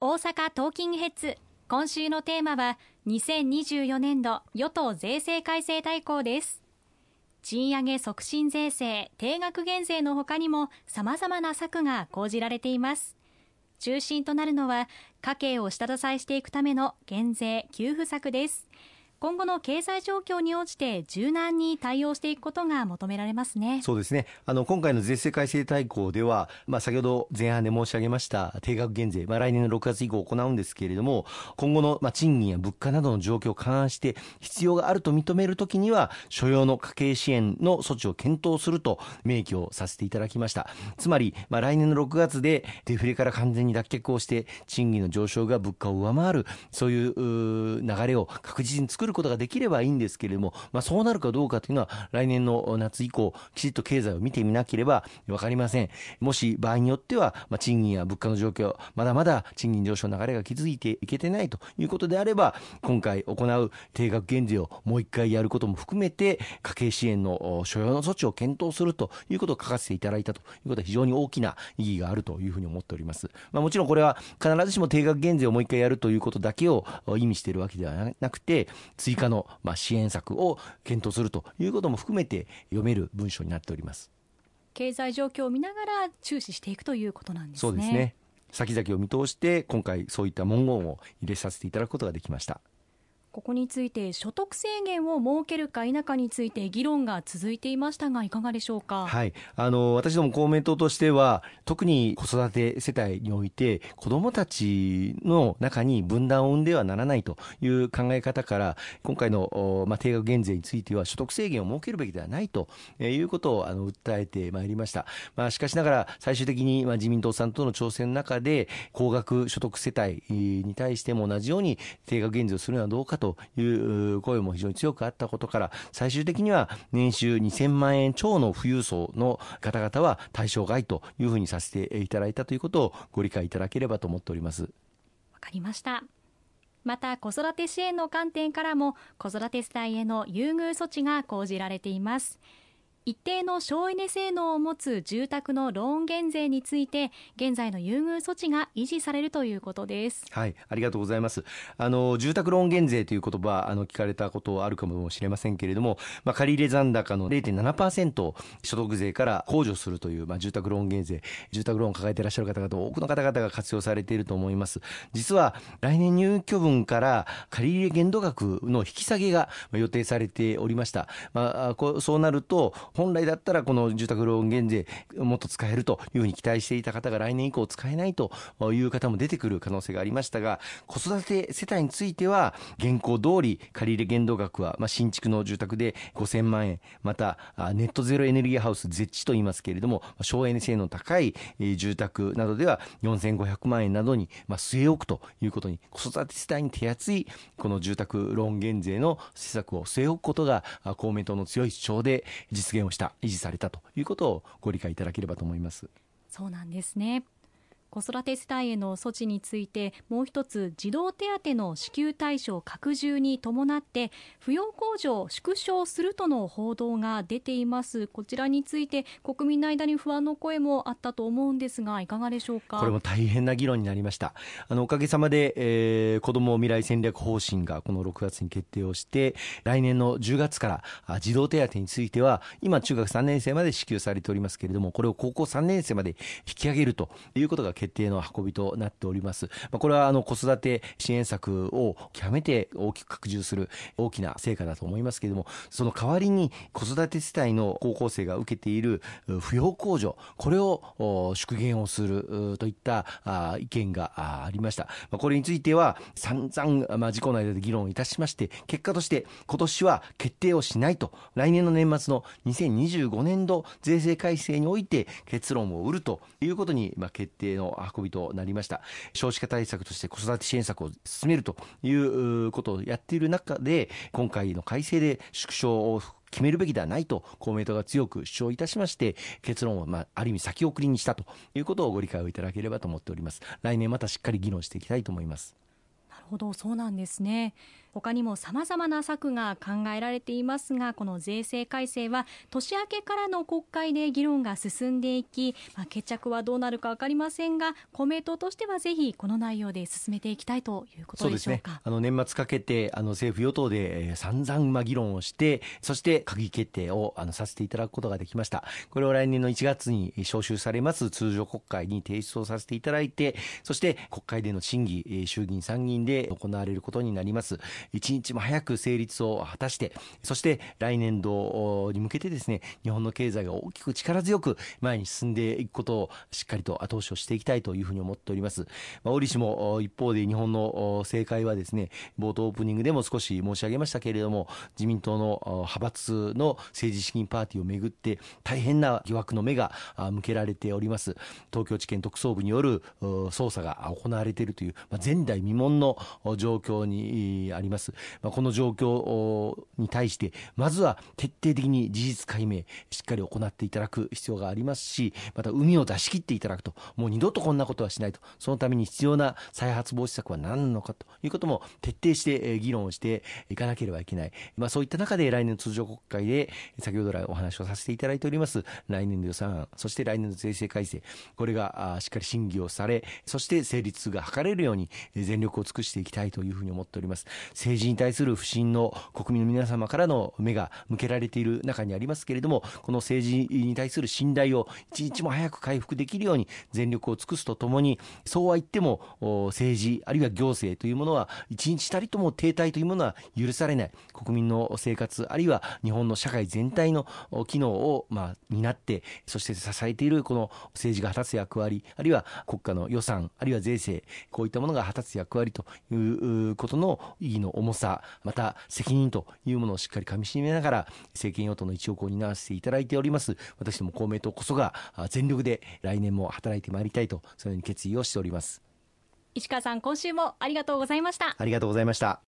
大阪トーキングヘッズ。今週のテーマは2024年度与党税制改正大綱です。賃上げ促進税制定額減税のほかにもさまざまな策が講じられています。中心となるのは家計を下支えしていくための減税給付策です。今後の経済状況に応じて柔軟に対応していくことが求められますね。そうですね。あの今回の税制改正大綱では、まあ、先ほど前半で申し上げました定額減税、まあ、来年の6月以降行うんですけれども今後の、まあ、賃金や物価などの状況を勘案して必要があると認めるときには所要の家計支援の措置を検討すると明記をさせていただきました。つまり、まあ、来年の6月でデフレから完全に脱却をして賃金の上昇が物価を上回るそういう流れを確実に作るることができればいいんですけれども、まあ、そうなるかどうかというのは来年の夏以降きちっと経済を見てみなければ分かりません。もし場合によっては、まあ、賃金や物価の状況まだまだ賃金上昇の流れが築いていけてないということであれば今回行う定額減税をもう一回やることも含めて家計支援の所要の措置を検討するということを書かせていただいたということは非常に大きな意義があるというふうに思っております、まあ、もちろんこれは必ずしも定額減税をもう一回やるということだけを意味しているわけではなくて追加のまあ支援策を検討するということも含めて読める文書になっております。経済状況を見ながら注視していくということなんですね。そうですね。先々を見通して今回そういった文言を入れさせていただくことができましたここについて所得制限を設けるか否かについて議論が続いていましたがいかがでしょうか、はい、あの私ども公明党としては特に子育て世帯において子どもたちの中に分断を生んではならないという考え方から今回の、まあ、定額減税については所得制限を設けるべきではないということをあの訴えてまいりました、まあ、しかしながら最終的に、まあ、自民党さんとの調整の中で高額所得世帯に対しても同じように定額減税をするのはどうかという声も非常に強くあったことから最終的には年収2000万円超の富裕層の方々は対象外というふうにさせていただいたということをご理解いただければと思っております。わかりました。また子育て支援の観点からも子育て世帯への優遇措置が講じられています。一定の省エネ性能を持つ住宅のローン減税について現在の優遇措置が維持されるということです。はいありがとうございます。あの住宅ローン減税という言葉あの聞かれたことあるかもしれませんけれども、まあ、借入残高の0.7%所得税から控除するという、まあ、住宅ローン減税住宅ローンを抱えていらっしゃる方々多くの方々が活用されていると思います。実は来年入居分から借入限度額の引き下げが予定されておりました、まあ、そうなると本来だったらこの住宅ローン減税もっと使えるというふうに期待していた方が来年以降使えないという方も出てくる可能性がありましたが子育て世帯については現行通り借り入れ限度額は、まあ、新築の住宅で5000万円またネットゼロエネルギーハウス絶地と言いますけれども省エネ性能高い住宅などでは4500万円などに、まあ、据え置くということに子育て世帯に手厚いこの住宅ローン減税の施策を据え置くことが公明党の強い主張で実現をした維持されたということをご理解いただければと思います。そうなんですね。子育て世帯への措置についてもう一つ児童手当の支給対象拡充に伴って扶養控除を縮小するとの報道が出ています。こちらについて国民の間に不安の声もあったと思うんですがいかがでしょうか？これも大変な議論になりました。あのおかげさまで、えー、子ども未来戦略方針がこの6月に決定をして来年の10月から児童手当については今中学3年生まで支給されておりますけれどもこれを高校3年生まで引き上げるということが決定の運びとなっております。まあ、これはあの子育て支援策を極めて大きく拡充する大きな成果だと思いますけれども、その代わりに子育て世帯の高校生が受けている扶養控除、これを縮減をするといった意見がありました。まあ、これについては散々、まあ、自公内で議論いたしまして、結果として今年は決定をしないと、来年の年末の2025年度税制改正において結論を売るということに、まあ、決定の運びとなりました。少子化対策として子育て支援策を進めるということをやっている中で今回の改正で縮小を決めるべきではないと公明党が強く主張いたしまして結論をまあある意味先送りにしたということをご理解をいただければと思っております。来年またしっかり議論していきたいと思います。なるほどそうなんですね。他にも様々な策が考えられていますがこの税制改正は年明けからの国会で議論が進んでいき、まあ、決着はどうなるか分かりませんが公明党としてはぜひこの内容で進めていきたいということでしょうか、ね、あの年末かけてあの政府与党で、えー、散々ま議論をしてそして閣議決定をあのさせていただくことができました。これを来年の1月に召集されます通常国会に提出をさせていただいてそして国会での審議衆議院参議院で行われることになります。一日も早く成立を果たしてそして来年度に向けてですね日本の経済が大きく力強く前に進んでいくことをしっかりと後押しをしていきたいというふうに思っております、まあ、折しも一方で日本の政界はですね冒頭オープニングでも少し申し上げましたけれども自民党の派閥の政治資金パーティーをめぐって大変な疑惑の目が向けられております。東京地検特捜部による捜査が行われているという、まあ、前代未聞の状況にあります。ます、まあ、この状況に対してまずは徹底的に事実解明しっかり行っていただく必要がありますしまた海を出し切っていただくともう二度とこんなことはしないとそのために必要な再発防止策は何なのかということも徹底して議論をしていかなければいけない、まあ、そういった中で来年の通常国会で先ほど来お話をさせていただいております来年度予算案そして来年度税制改正これがしっかり審議をされそして成立が図れるように全力を尽くしていきたいというふうに思っております。政治に対する不信の国民の皆様からの目が向けられている中にありますけれどもこの政治に対する信頼を一日も早く回復できるように全力を尽くすとともにそうは言っても政治あるいは行政というものは一日たりとも停滞というものは許されない。国民の生活あるいは日本の社会全体の機能をまあ担ってそして支えているこの政治が果たす役割あるいは国家の予算あるいは税制こういったものが果たす役割ということの意義のの重さまた責任というものをしっかりかみしめながら政権与党の一翼を担わせていただいております。私ども公明党こそが全力で来年も働いてまいりたいとそのように決意をしております。石川さん今週もありがとうございました。ありがとうございました